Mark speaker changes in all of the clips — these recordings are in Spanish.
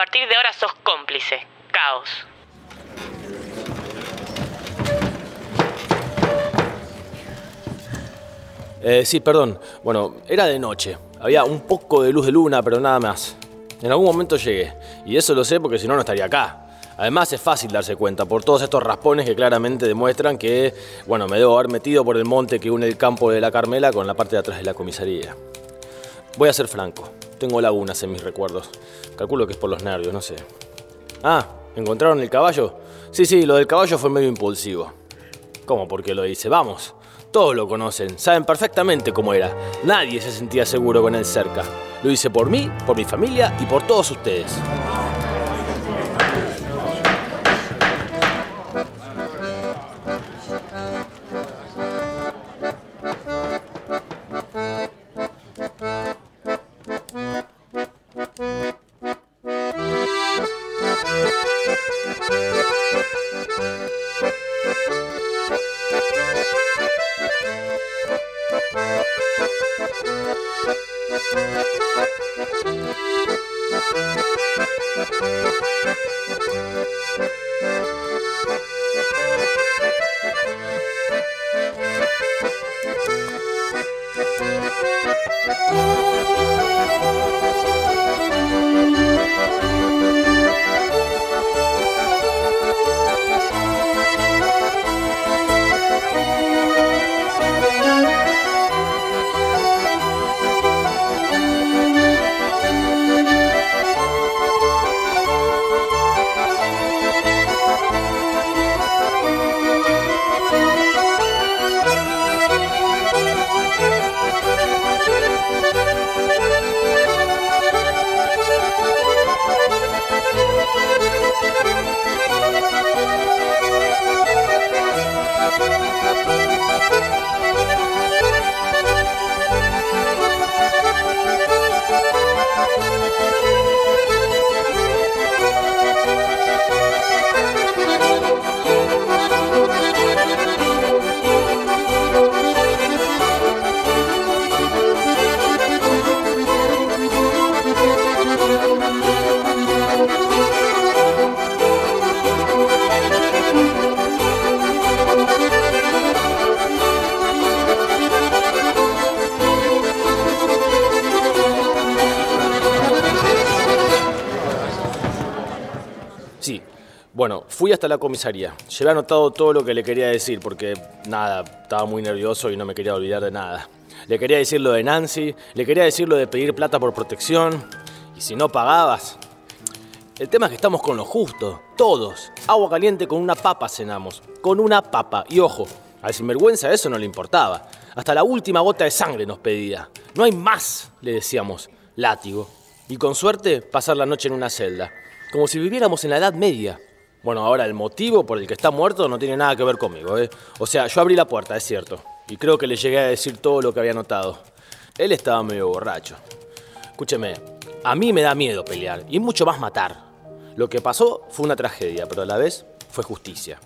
Speaker 1: partir de ahora sos cómplice. Caos.
Speaker 2: Eh, sí, perdón. Bueno, era de noche. Había un poco de luz de luna, pero nada más. En algún momento llegué. Y eso lo sé porque si no, no estaría acá. Además es fácil darse cuenta por todos estos raspones que claramente demuestran que, bueno, me debo haber metido por el monte que une el campo de la Carmela con la parte de atrás de la comisaría. Voy a ser franco. Tengo lagunas en mis recuerdos. Calculo que es por los nervios, no sé. Ah, ¿encontraron el caballo? Sí, sí, lo del caballo fue medio impulsivo. ¿Cómo? ¿Por qué lo hice? Vamos. Todos lo conocen, saben perfectamente cómo era. Nadie se sentía seguro con él cerca. Lo hice por mí, por mi familia y por todos ustedes. Bueno, fui hasta la comisaría. Llevé anotado todo lo que le quería decir porque, nada, estaba muy nervioso y no me quería olvidar de nada. Le quería decir lo de Nancy, le quería decir lo de pedir plata por protección. Y si no pagabas... El tema es que estamos con lo justo, todos. Agua caliente con una papa cenamos. Con una papa. Y ojo, al sinvergüenza eso no le importaba. Hasta la última gota de sangre nos pedía. No hay más, le decíamos. Látigo. Y con suerte, pasar la noche en una celda como si viviéramos en la Edad Media. Bueno, ahora el motivo por el que está muerto no tiene nada que ver conmigo, ¿eh? O sea, yo abrí la puerta, es cierto, y creo que le llegué a decir todo lo que había notado. Él estaba medio borracho. Escúcheme, a mí me da miedo pelear, y mucho más matar. Lo que pasó fue una tragedia, pero a la vez fue justicia.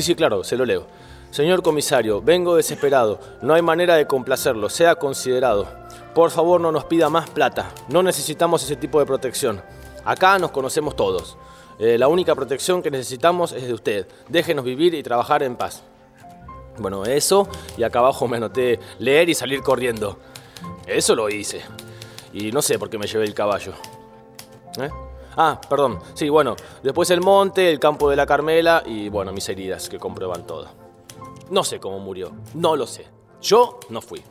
Speaker 3: Sí, sí, claro, se lo leo. Señor comisario, vengo desesperado. No hay manera de complacerlo, sea considerado. Por favor, no nos pida más plata. No necesitamos ese tipo de protección. Acá nos conocemos todos. Eh, la única protección que necesitamos es de usted. Déjenos vivir y trabajar en paz. Bueno, eso, y acá abajo me anoté leer y salir corriendo. Eso lo hice. Y no sé por qué me llevé el caballo. ¿Eh? Ah, perdón. Sí, bueno, después el monte, el campo de la Carmela y bueno, mis heridas que comprueban todo. No sé cómo murió, no lo sé. Yo no fui.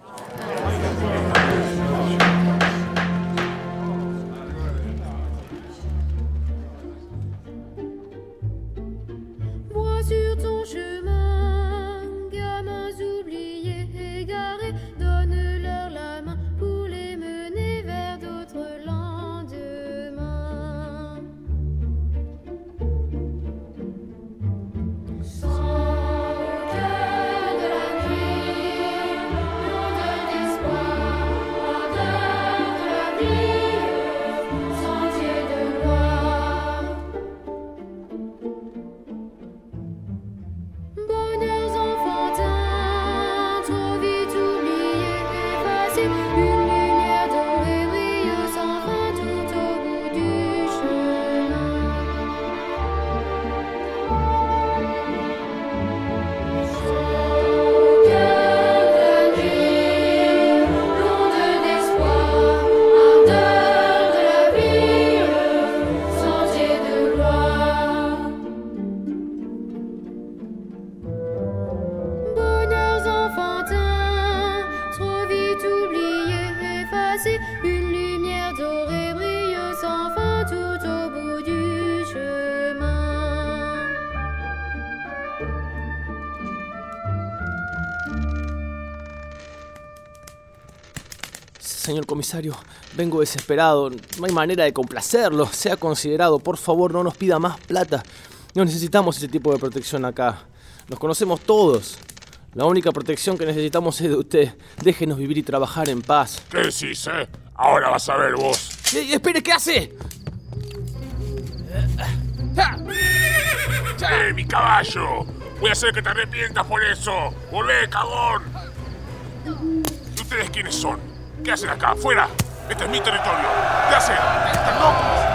Speaker 3: Señor comisario, vengo desesperado. No hay manera de complacerlo. Sea considerado. Por favor, no nos pida más plata. No necesitamos ese tipo de protección acá. Nos conocemos todos. La única protección que necesitamos es de usted. Déjenos vivir y trabajar en paz.
Speaker 4: ¿Qué decís, eh? Ahora vas a ver vos.
Speaker 3: ¡Ey, espere! ¿Qué hace?
Speaker 4: ¡Eh, mi caballo! Voy a hacer que te arrepientas por eso. ¡Volé, cagón! ¿Y ustedes quiénes son? ¿Qué hacen acá? ¡Fuera! Este es mi territorio. ¿Qué hacen? ¡Están locos!